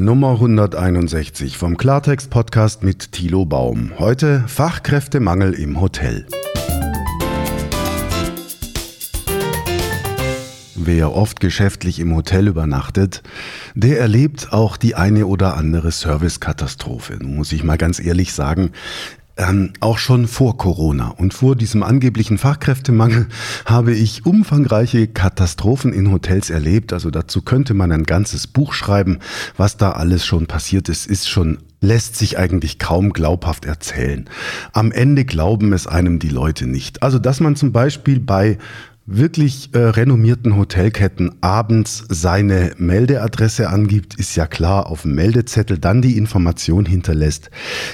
Nummer 161 vom Klartext Podcast mit Thilo Baum. Heute Fachkräftemangel im Hotel. Wer oft geschäftlich im Hotel übernachtet, der erlebt auch die eine oder andere Servicekatastrophe. Nun muss ich mal ganz ehrlich sagen, ähm, auch schon vor Corona und vor diesem angeblichen Fachkräftemangel habe ich umfangreiche Katastrophen in Hotels erlebt. Also dazu könnte man ein ganzes Buch schreiben. Was da alles schon passiert ist, ist schon lässt sich eigentlich kaum glaubhaft erzählen. Am Ende glauben es einem die Leute nicht. Also, dass man zum Beispiel bei wirklich äh, renommierten Hotelketten abends seine Meldeadresse angibt, ist ja klar, auf dem Meldezettel dann die Information hinterlässt.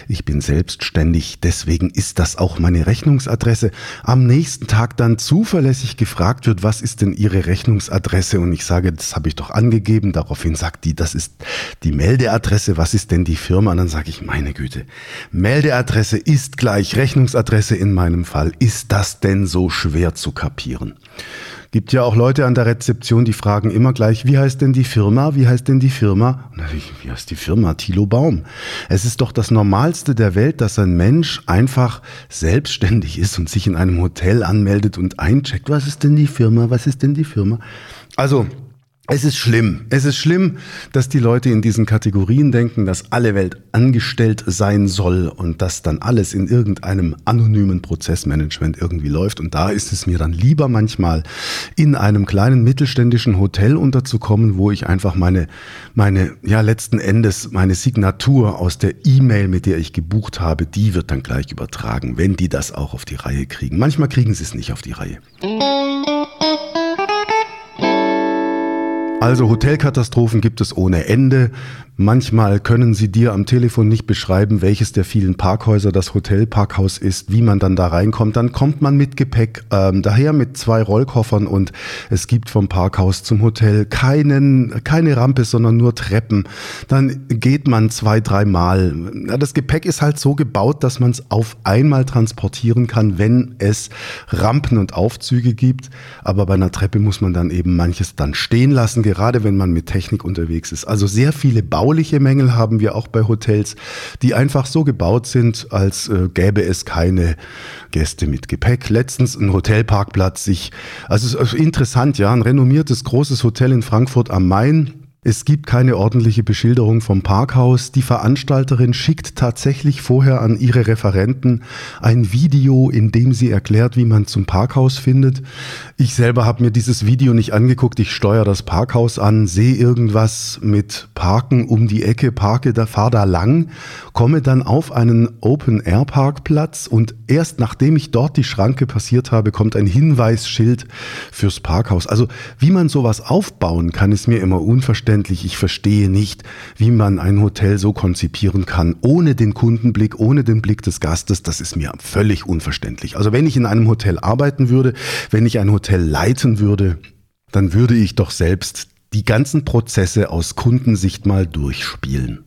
Ich bin selbstständig, deswegen ist das auch meine Rechnungsadresse. Am nächsten Tag dann zuverlässig gefragt wird, was ist denn Ihre Rechnungsadresse? Und ich sage, das habe ich doch angegeben. Daraufhin sagt die, das ist die Meldeadresse. Was ist denn die Firma? Und dann sage ich, meine Güte, Meldeadresse ist gleich Rechnungsadresse in meinem Fall. Ist das denn so schwer zu kapieren? Gibt ja auch Leute an der Rezeption, die fragen immer gleich, wie heißt denn die Firma? Wie heißt denn die Firma? Wie heißt die Firma? Thilo Baum. Es ist doch das Normalste der Welt, dass ein Mensch einfach selbstständig ist und sich in einem Hotel anmeldet und eincheckt. Was ist denn die Firma? Was ist denn die Firma? Also, es ist schlimm. Es ist schlimm, dass die Leute in diesen Kategorien denken, dass alle Welt angestellt sein soll und dass dann alles in irgendeinem anonymen Prozessmanagement irgendwie läuft. Und da ist es mir dann lieber manchmal in einem kleinen mittelständischen Hotel unterzukommen, wo ich einfach meine, meine, ja, letzten Endes meine Signatur aus der E-Mail, mit der ich gebucht habe, die wird dann gleich übertragen, wenn die das auch auf die Reihe kriegen. Manchmal kriegen sie es nicht auf die Reihe. Also Hotelkatastrophen gibt es ohne Ende. Manchmal können sie dir am Telefon nicht beschreiben, welches der vielen Parkhäuser das Hotelparkhaus ist, wie man dann da reinkommt. Dann kommt man mit Gepäck ähm, daher mit zwei Rollkoffern und es gibt vom Parkhaus zum Hotel keinen, keine Rampe, sondern nur Treppen. Dann geht man zwei, dreimal. Das Gepäck ist halt so gebaut, dass man es auf einmal transportieren kann, wenn es Rampen und Aufzüge gibt. Aber bei einer Treppe muss man dann eben manches dann stehen lassen, gerade wenn man mit Technik unterwegs ist. Also sehr viele Bau bauliche Mängel haben wir auch bei Hotels, die einfach so gebaut sind, als äh, gäbe es keine Gäste mit Gepäck. Letztens ein Hotelparkplatz sich, also interessant, ja, ein renommiertes großes Hotel in Frankfurt am Main, es gibt keine ordentliche Beschilderung vom Parkhaus. Die Veranstalterin schickt tatsächlich vorher an ihre Referenten ein Video, in dem sie erklärt, wie man zum Parkhaus findet. Ich selber habe mir dieses Video nicht angeguckt. Ich steuere das Parkhaus an, sehe irgendwas mit Parken um die Ecke, parke da, fahre da lang, komme dann auf einen Open-Air-Parkplatz und erst nachdem ich dort die Schranke passiert habe, kommt ein Hinweisschild fürs Parkhaus. Also wie man sowas aufbauen kann, ist mir immer unverständlich unverständlich. Ich verstehe nicht, wie man ein Hotel so konzipieren kann, ohne den Kundenblick, ohne den Blick des Gastes. Das ist mir völlig unverständlich. Also wenn ich in einem Hotel arbeiten würde, wenn ich ein Hotel leiten würde, dann würde ich doch selbst die ganzen Prozesse aus Kundensicht mal durchspielen.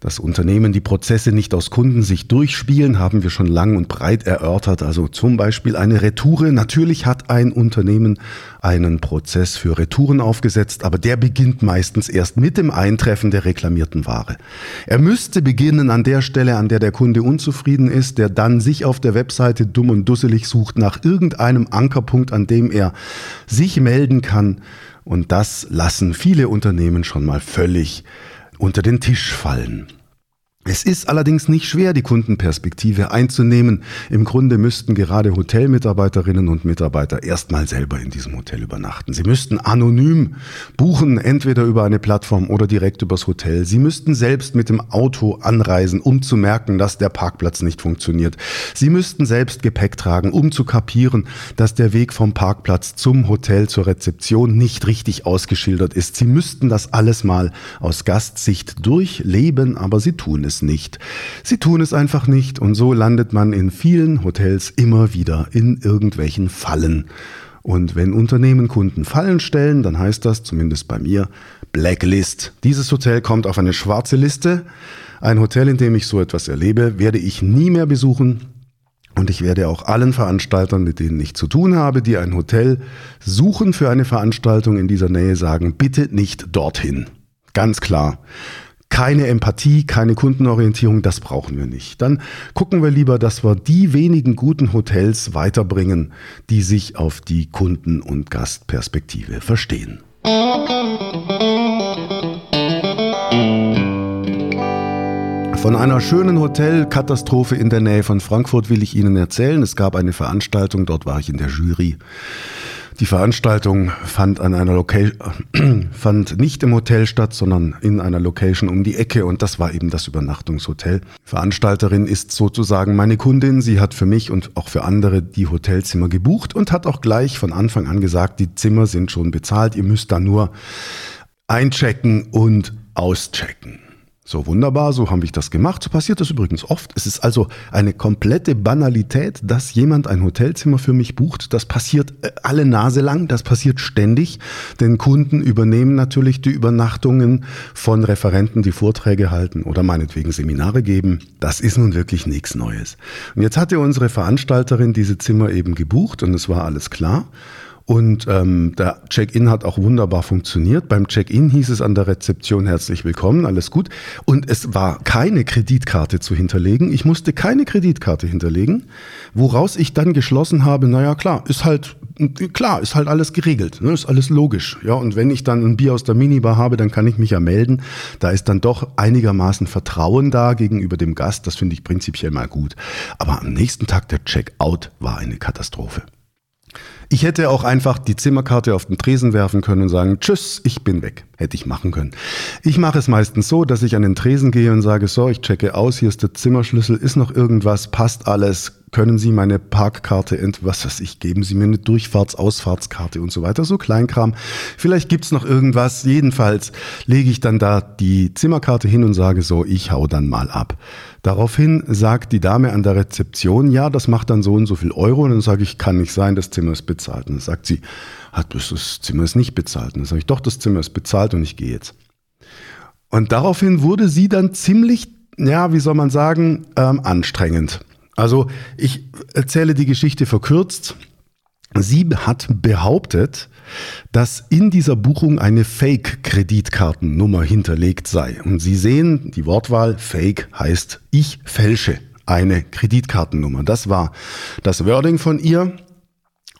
Dass Unternehmen die Prozesse nicht aus Kundensicht durchspielen, haben wir schon lang und breit erörtert. Also zum Beispiel eine Retoure. Natürlich hat ein Unternehmen einen Prozess für Retouren aufgesetzt, aber der beginnt meistens erst mit dem Eintreffen der reklamierten Ware. Er müsste beginnen an der Stelle, an der der Kunde unzufrieden ist, der dann sich auf der Webseite dumm und dusselig sucht nach irgendeinem Ankerpunkt, an dem er sich melden kann. Und das lassen viele Unternehmen schon mal völlig unter den Tisch fallen. Es ist allerdings nicht schwer, die Kundenperspektive einzunehmen. Im Grunde müssten gerade Hotelmitarbeiterinnen und Mitarbeiter erstmal selber in diesem Hotel übernachten. Sie müssten anonym buchen, entweder über eine Plattform oder direkt übers Hotel. Sie müssten selbst mit dem Auto anreisen, um zu merken, dass der Parkplatz nicht funktioniert. Sie müssten selbst Gepäck tragen, um zu kapieren, dass der Weg vom Parkplatz zum Hotel zur Rezeption nicht richtig ausgeschildert ist. Sie müssten das alles mal aus Gastsicht durchleben, aber sie tun es nicht. Sie tun es einfach nicht und so landet man in vielen Hotels immer wieder in irgendwelchen Fallen. Und wenn Unternehmen Kunden Fallen stellen, dann heißt das, zumindest bei mir, Blacklist. Dieses Hotel kommt auf eine schwarze Liste. Ein Hotel, in dem ich so etwas erlebe, werde ich nie mehr besuchen. Und ich werde auch allen Veranstaltern, mit denen ich zu tun habe, die ein Hotel suchen für eine Veranstaltung in dieser Nähe, sagen, bitte nicht dorthin. Ganz klar. Keine Empathie, keine Kundenorientierung, das brauchen wir nicht. Dann gucken wir lieber, dass wir die wenigen guten Hotels weiterbringen, die sich auf die Kunden- und Gastperspektive verstehen. Von einer schönen Hotelkatastrophe in der Nähe von Frankfurt will ich Ihnen erzählen. Es gab eine Veranstaltung, dort war ich in der Jury. Die Veranstaltung fand an einer Location, fand nicht im Hotel statt, sondern in einer Location um die Ecke und das war eben das Übernachtungshotel. Veranstalterin ist sozusagen meine Kundin. Sie hat für mich und auch für andere die Hotelzimmer gebucht und hat auch gleich von Anfang an gesagt, die Zimmer sind schon bezahlt. Ihr müsst da nur einchecken und auschecken. So wunderbar, so haben wir das gemacht. So passiert das übrigens oft. Es ist also eine komplette Banalität, dass jemand ein Hotelzimmer für mich bucht. Das passiert äh, alle Nase lang, das passiert ständig. Denn Kunden übernehmen natürlich die Übernachtungen von Referenten, die Vorträge halten oder meinetwegen Seminare geben. Das ist nun wirklich nichts Neues. Und jetzt hatte unsere Veranstalterin diese Zimmer eben gebucht und es war alles klar. Und ähm, der Check-in hat auch wunderbar funktioniert. Beim Check-in hieß es an der Rezeption herzlich willkommen, alles gut. Und es war keine Kreditkarte zu hinterlegen. Ich musste keine Kreditkarte hinterlegen, woraus ich dann geschlossen habe, naja klar, ist halt klar, ist halt alles geregelt, ne, ist alles logisch. Ja, und wenn ich dann ein Bier aus der Minibar habe, dann kann ich mich ja melden. Da ist dann doch einigermaßen Vertrauen da gegenüber dem Gast. Das finde ich prinzipiell mal gut. Aber am nächsten Tag der Check-out war eine Katastrophe. Ich hätte auch einfach die Zimmerkarte auf den Tresen werfen können und sagen, tschüss, ich bin weg. Hätte ich machen können. Ich mache es meistens so, dass ich an den Tresen gehe und sage, so, ich checke aus, hier ist der Zimmerschlüssel, ist noch irgendwas, passt alles, können Sie meine Parkkarte, ent was weiß ich, geben Sie mir eine Durchfahrts-, Ausfahrtskarte und so weiter, so Kleinkram. Vielleicht gibt's noch irgendwas. Jedenfalls lege ich dann da die Zimmerkarte hin und sage so, ich hau dann mal ab. Daraufhin sagt die Dame an der Rezeption, ja, das macht dann so und so viel Euro. Und dann sage ich, kann nicht sein, das Zimmer ist bezahlt. Und dann sagt sie, hat das Zimmer ist nicht bezahlt. Und dann sage ich, doch, das Zimmer ist bezahlt und ich gehe jetzt. Und daraufhin wurde sie dann ziemlich, ja, wie soll man sagen, ähm, anstrengend. Also ich erzähle die Geschichte verkürzt. Sie hat behauptet, dass in dieser Buchung eine Fake-Kreditkartennummer hinterlegt sei. Und Sie sehen, die Wortwahl Fake heißt ich fälsche eine Kreditkartennummer. Das war das Wording von ihr.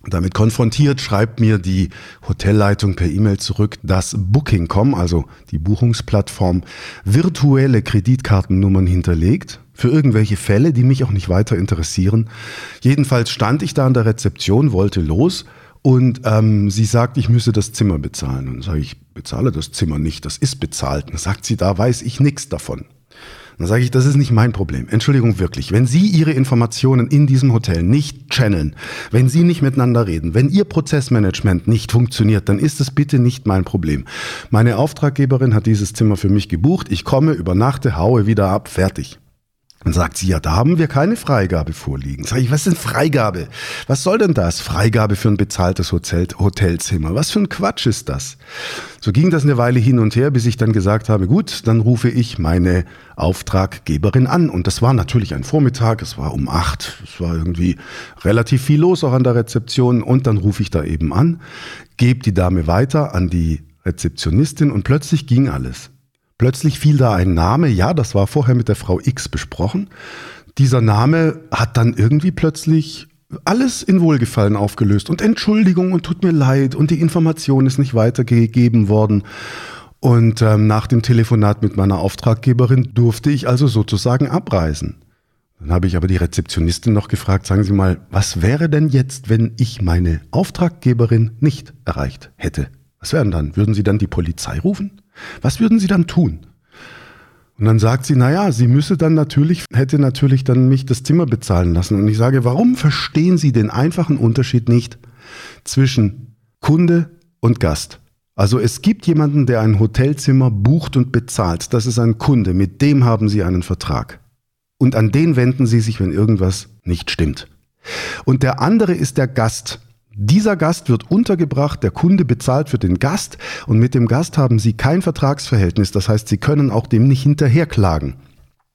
Damit konfrontiert schreibt mir die Hotelleitung per E-Mail zurück, dass Booking.com, also die Buchungsplattform, virtuelle Kreditkartennummern hinterlegt für irgendwelche Fälle, die mich auch nicht weiter interessieren. Jedenfalls stand ich da an der Rezeption, wollte los und ähm, sie sagt, ich müsse das Zimmer bezahlen. Und dann sage ich, bezahle das Zimmer nicht, das ist bezahlt. Und dann sagt sie, da weiß ich nichts davon. Dann sage ich, das ist nicht mein Problem. Entschuldigung wirklich. Wenn Sie Ihre Informationen in diesem Hotel nicht channeln, wenn Sie nicht miteinander reden, wenn Ihr Prozessmanagement nicht funktioniert, dann ist es bitte nicht mein Problem. Meine Auftraggeberin hat dieses Zimmer für mich gebucht. Ich komme, übernachte, haue wieder ab, fertig. Dann sagt sie, ja, da haben wir keine Freigabe vorliegen. Sag ich, was ist denn Freigabe? Was soll denn das? Freigabe für ein bezahltes Hotel, Hotelzimmer. Was für ein Quatsch ist das? So ging das eine Weile hin und her, bis ich dann gesagt habe, gut, dann rufe ich meine Auftraggeberin an. Und das war natürlich ein Vormittag, es war um acht, es war irgendwie relativ viel los auch an der Rezeption. Und dann rufe ich da eben an, gebe die Dame weiter an die Rezeptionistin und plötzlich ging alles. Plötzlich fiel da ein Name, ja, das war vorher mit der Frau X besprochen. Dieser Name hat dann irgendwie plötzlich alles in Wohlgefallen aufgelöst und Entschuldigung und tut mir leid und die Information ist nicht weitergegeben worden. Und ähm, nach dem Telefonat mit meiner Auftraggeberin durfte ich also sozusagen abreisen. Dann habe ich aber die Rezeptionistin noch gefragt, sagen Sie mal, was wäre denn jetzt, wenn ich meine Auftraggeberin nicht erreicht hätte? Was wären dann? Würden Sie dann die Polizei rufen? Was würden Sie dann tun? Und dann sagt sie, naja, sie müsse dann natürlich, hätte natürlich dann mich das Zimmer bezahlen lassen. Und ich sage, warum verstehen Sie den einfachen Unterschied nicht zwischen Kunde und Gast? Also es gibt jemanden, der ein Hotelzimmer bucht und bezahlt. Das ist ein Kunde, mit dem haben Sie einen Vertrag. Und an den wenden Sie sich, wenn irgendwas nicht stimmt. Und der andere ist der Gast. Dieser Gast wird untergebracht, der Kunde bezahlt für den Gast und mit dem Gast haben Sie kein Vertragsverhältnis. Das heißt, Sie können auch dem nicht hinterherklagen.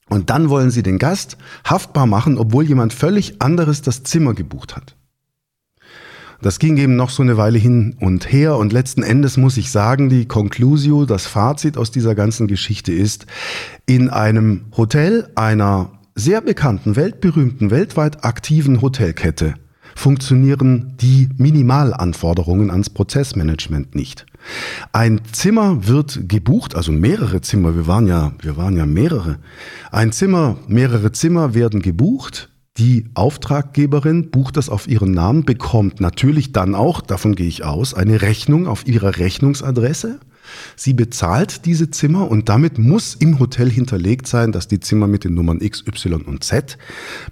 Und dann wollen Sie den Gast haftbar machen, obwohl jemand völlig anderes das Zimmer gebucht hat. Das ging eben noch so eine Weile hin und her und letzten Endes muss ich sagen, die Conclusio, das Fazit aus dieser ganzen Geschichte ist, in einem Hotel einer sehr bekannten, weltberühmten, weltweit aktiven Hotelkette funktionieren die Minimalanforderungen ans Prozessmanagement nicht. Ein Zimmer wird gebucht, also mehrere Zimmer, wir waren ja, wir waren ja mehrere. Ein Zimmer, mehrere Zimmer werden gebucht die Auftraggeberin bucht das auf ihren Namen, bekommt natürlich dann auch, davon gehe ich aus, eine Rechnung auf ihrer Rechnungsadresse. Sie bezahlt diese Zimmer und damit muss im Hotel hinterlegt sein, dass die Zimmer mit den Nummern X, Y und Z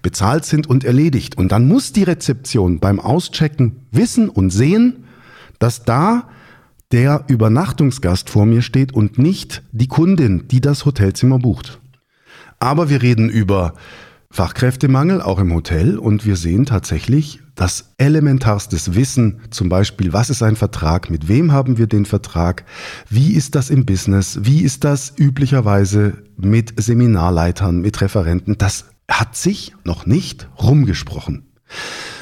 bezahlt sind und erledigt. Und dann muss die Rezeption beim Auschecken wissen und sehen, dass da der Übernachtungsgast vor mir steht und nicht die Kundin, die das Hotelzimmer bucht. Aber wir reden über Fachkräftemangel, auch im Hotel. Und wir sehen tatsächlich das elementarstes Wissen, zum Beispiel, was ist ein Vertrag, mit wem haben wir den Vertrag, wie ist das im Business, wie ist das üblicherweise mit Seminarleitern, mit Referenten. Das hat sich noch nicht rumgesprochen.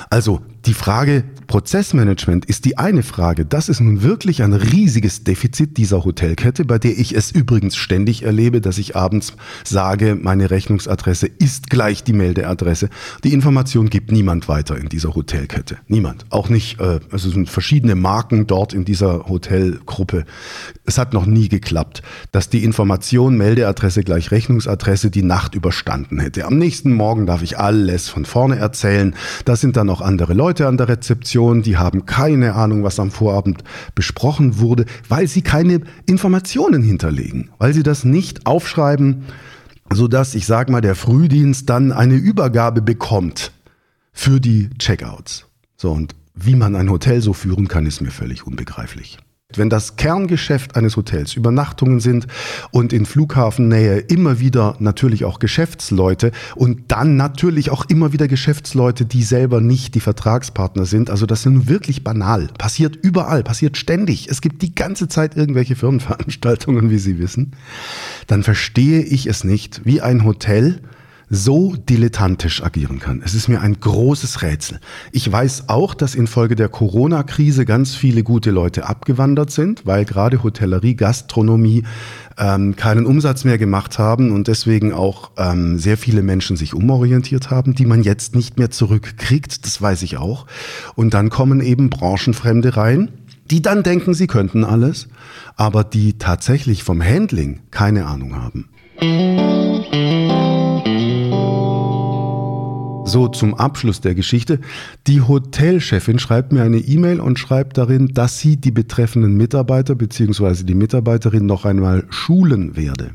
Also die Frage Prozessmanagement ist die eine Frage. Das ist nun wirklich ein riesiges Defizit dieser Hotelkette, bei der ich es übrigens ständig erlebe, dass ich abends sage, meine Rechnungsadresse ist gleich die Meldeadresse. Die Information gibt niemand weiter in dieser Hotelkette. Niemand. Auch nicht, äh, also es sind verschiedene Marken dort in dieser Hotelgruppe. Es hat noch nie geklappt, dass die Information Meldeadresse gleich Rechnungsadresse die Nacht überstanden hätte. Am nächsten Morgen darf ich alles von vorne erzählen. Da sind dann noch andere Leute an der Rezeption, die haben keine Ahnung, was am Vorabend besprochen wurde, weil sie keine Informationen hinterlegen, weil sie das nicht aufschreiben, sodass, ich sag mal, der Frühdienst dann eine Übergabe bekommt für die Checkouts. So, und wie man ein Hotel so führen kann, ist mir völlig unbegreiflich. Wenn das Kerngeschäft eines Hotels Übernachtungen sind und in Flughafennähe immer wieder natürlich auch Geschäftsleute und dann natürlich auch immer wieder Geschäftsleute, die selber nicht die Vertragspartner sind, also das ist wirklich banal. Passiert überall, passiert ständig. Es gibt die ganze Zeit irgendwelche Firmenveranstaltungen, wie Sie wissen. Dann verstehe ich es nicht, wie ein Hotel so dilettantisch agieren kann. Es ist mir ein großes Rätsel. Ich weiß auch, dass infolge der Corona-Krise ganz viele gute Leute abgewandert sind, weil gerade Hotellerie, Gastronomie ähm, keinen Umsatz mehr gemacht haben und deswegen auch ähm, sehr viele Menschen sich umorientiert haben, die man jetzt nicht mehr zurückkriegt. Das weiß ich auch. Und dann kommen eben Branchenfremde rein die dann denken, sie könnten alles, aber die tatsächlich vom Handling keine Ahnung haben. So zum Abschluss der Geschichte. Die Hotelchefin schreibt mir eine E-Mail und schreibt darin, dass sie die betreffenden Mitarbeiter bzw. die Mitarbeiterin noch einmal schulen werde.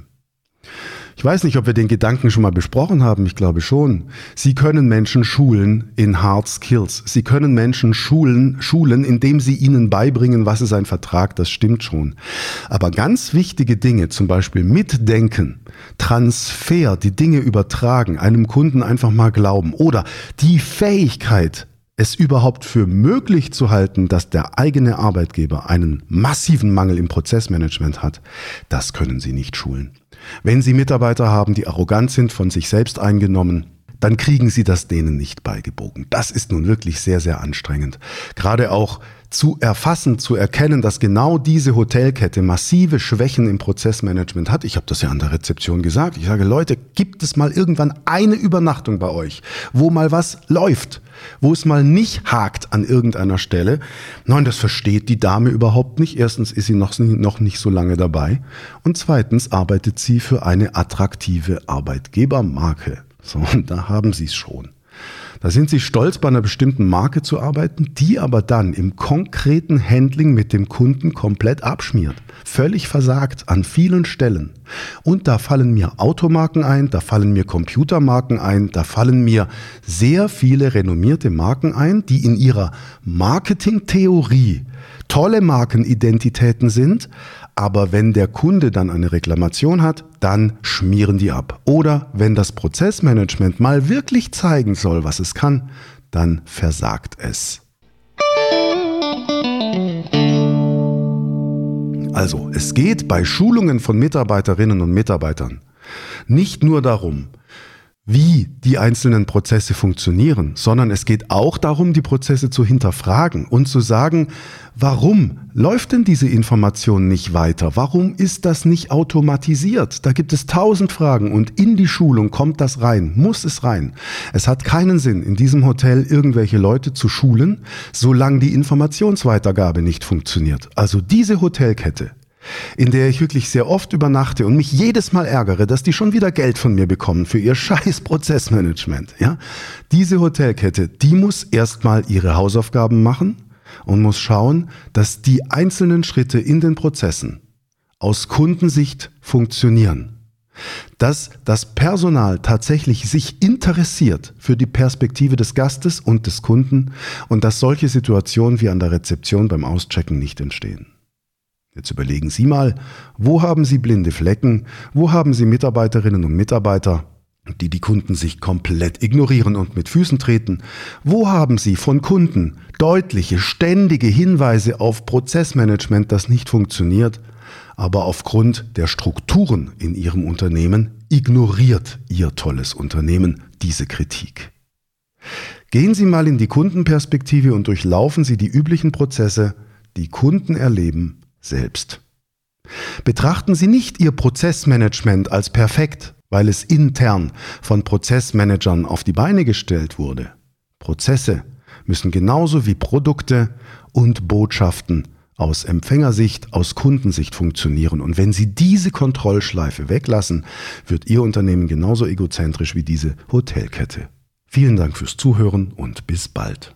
Ich weiß nicht, ob wir den Gedanken schon mal besprochen haben. Ich glaube schon. Sie können Menschen schulen in Hard Skills. Sie können Menschen schulen, schulen, indem sie ihnen beibringen, was ist ein Vertrag. Das stimmt schon. Aber ganz wichtige Dinge, zum Beispiel Mitdenken, Transfer, die Dinge übertragen, einem Kunden einfach mal glauben oder die Fähigkeit, es überhaupt für möglich zu halten, dass der eigene Arbeitgeber einen massiven Mangel im Prozessmanagement hat, das können Sie nicht schulen. Wenn Sie Mitarbeiter haben, die arrogant sind, von sich selbst eingenommen, dann kriegen Sie das denen nicht beigebogen. Das ist nun wirklich sehr, sehr anstrengend. Gerade auch zu erfassen, zu erkennen, dass genau diese Hotelkette massive Schwächen im Prozessmanagement hat. Ich habe das ja an der Rezeption gesagt. Ich sage, Leute, gibt es mal irgendwann eine Übernachtung bei euch, wo mal was läuft, wo es mal nicht hakt an irgendeiner Stelle? Nein, das versteht die Dame überhaupt nicht. Erstens ist sie noch, noch nicht so lange dabei und zweitens arbeitet sie für eine attraktive Arbeitgebermarke. So, und da haben sie es schon. Da sind sie stolz, bei einer bestimmten Marke zu arbeiten, die aber dann im konkreten Handling mit dem Kunden komplett abschmiert. Völlig versagt an vielen Stellen. Und da fallen mir Automarken ein, da fallen mir Computermarken ein, da fallen mir sehr viele renommierte Marken ein, die in ihrer Marketingtheorie tolle Markenidentitäten sind, aber wenn der Kunde dann eine Reklamation hat, dann schmieren die ab. Oder wenn das Prozessmanagement mal wirklich zeigen soll, was es kann, dann versagt es. Also, es geht bei Schulungen von Mitarbeiterinnen und Mitarbeitern nicht nur darum, wie die einzelnen Prozesse funktionieren, sondern es geht auch darum, die Prozesse zu hinterfragen und zu sagen, warum läuft denn diese Information nicht weiter? Warum ist das nicht automatisiert? Da gibt es tausend Fragen und in die Schulung kommt das rein, muss es rein. Es hat keinen Sinn, in diesem Hotel irgendwelche Leute zu schulen, solange die Informationsweitergabe nicht funktioniert. Also diese Hotelkette in der ich wirklich sehr oft übernachte und mich jedes Mal ärgere, dass die schon wieder Geld von mir bekommen für ihr scheiß Prozessmanagement. Ja? Diese Hotelkette, die muss erstmal ihre Hausaufgaben machen und muss schauen, dass die einzelnen Schritte in den Prozessen aus Kundensicht funktionieren. Dass das Personal tatsächlich sich interessiert für die Perspektive des Gastes und des Kunden und dass solche Situationen wie an der Rezeption beim Auschecken nicht entstehen. Jetzt überlegen Sie mal, wo haben Sie blinde Flecken? Wo haben Sie Mitarbeiterinnen und Mitarbeiter, die die Kunden sich komplett ignorieren und mit Füßen treten? Wo haben Sie von Kunden deutliche, ständige Hinweise auf Prozessmanagement, das nicht funktioniert? Aber aufgrund der Strukturen in Ihrem Unternehmen ignoriert Ihr tolles Unternehmen diese Kritik. Gehen Sie mal in die Kundenperspektive und durchlaufen Sie die üblichen Prozesse, die Kunden erleben selbst. Betrachten Sie nicht Ihr Prozessmanagement als perfekt, weil es intern von Prozessmanagern auf die Beine gestellt wurde. Prozesse müssen genauso wie Produkte und Botschaften aus Empfängersicht, aus Kundensicht funktionieren. Und wenn Sie diese Kontrollschleife weglassen, wird Ihr Unternehmen genauso egozentrisch wie diese Hotelkette. Vielen Dank fürs Zuhören und bis bald.